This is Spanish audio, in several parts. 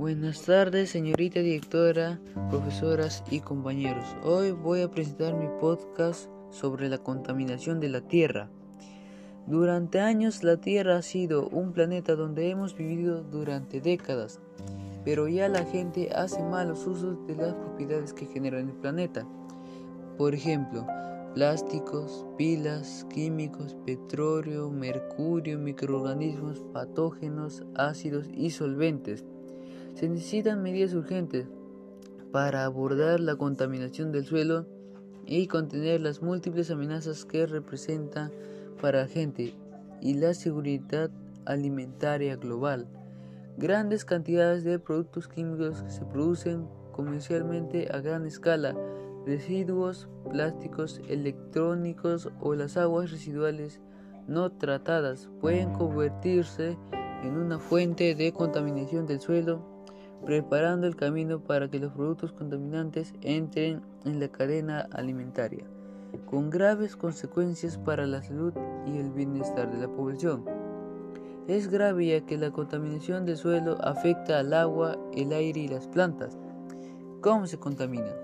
Buenas tardes, señorita directora, profesoras y compañeros. Hoy voy a presentar mi podcast sobre la contaminación de la Tierra. Durante años la Tierra ha sido un planeta donde hemos vivido durante décadas, pero ya la gente hace malos usos de las propiedades que generan el planeta. Por ejemplo, plásticos, pilas, químicos, petróleo, mercurio, microorganismos, patógenos, ácidos y solventes. Se necesitan medidas urgentes para abordar la contaminación del suelo y contener las múltiples amenazas que representa para la gente y la seguridad alimentaria global. Grandes cantidades de productos químicos se producen comercialmente a gran escala, residuos plásticos, electrónicos o las aguas residuales no tratadas pueden convertirse en una fuente de contaminación del suelo preparando el camino para que los productos contaminantes entren en la cadena alimentaria, con graves consecuencias para la salud y el bienestar de la población. Es grave ya que la contaminación del suelo afecta al agua, el aire y las plantas. ¿Cómo se contaminan?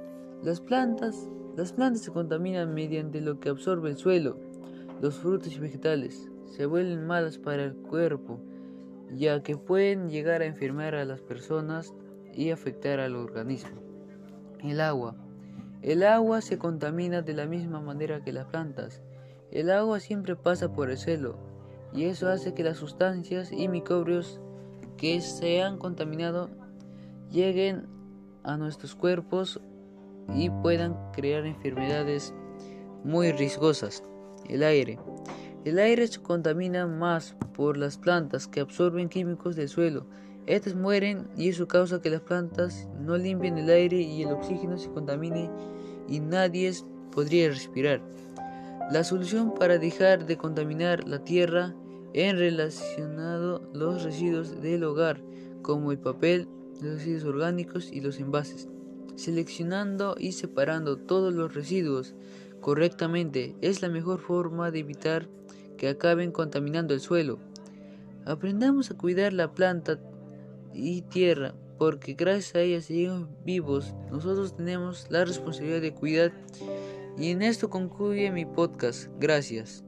Las plantas, las plantas se contaminan mediante lo que absorbe el suelo. Los frutos y vegetales se vuelven malas para el cuerpo ya que pueden llegar a enfermar a las personas y afectar al organismo. El agua. El agua se contamina de la misma manera que las plantas. El agua siempre pasa por el suelo y eso hace que las sustancias y microbios que se han contaminado lleguen a nuestros cuerpos y puedan crear enfermedades muy riesgosas. El aire. El aire se contamina más por las plantas que absorben químicos del suelo. Estas mueren y eso causa que las plantas no limpien el aire y el oxígeno se contamine y nadie podría respirar. La solución para dejar de contaminar la tierra en relacionado los residuos del hogar, como el papel, los residuos orgánicos y los envases. Seleccionando y separando todos los residuos correctamente es la mejor forma de evitar que acaben contaminando el suelo. Aprendamos a cuidar la planta y tierra, porque gracias a ellas seguimos vivos. Nosotros tenemos la responsabilidad de cuidar. Y en esto concluye mi podcast. Gracias.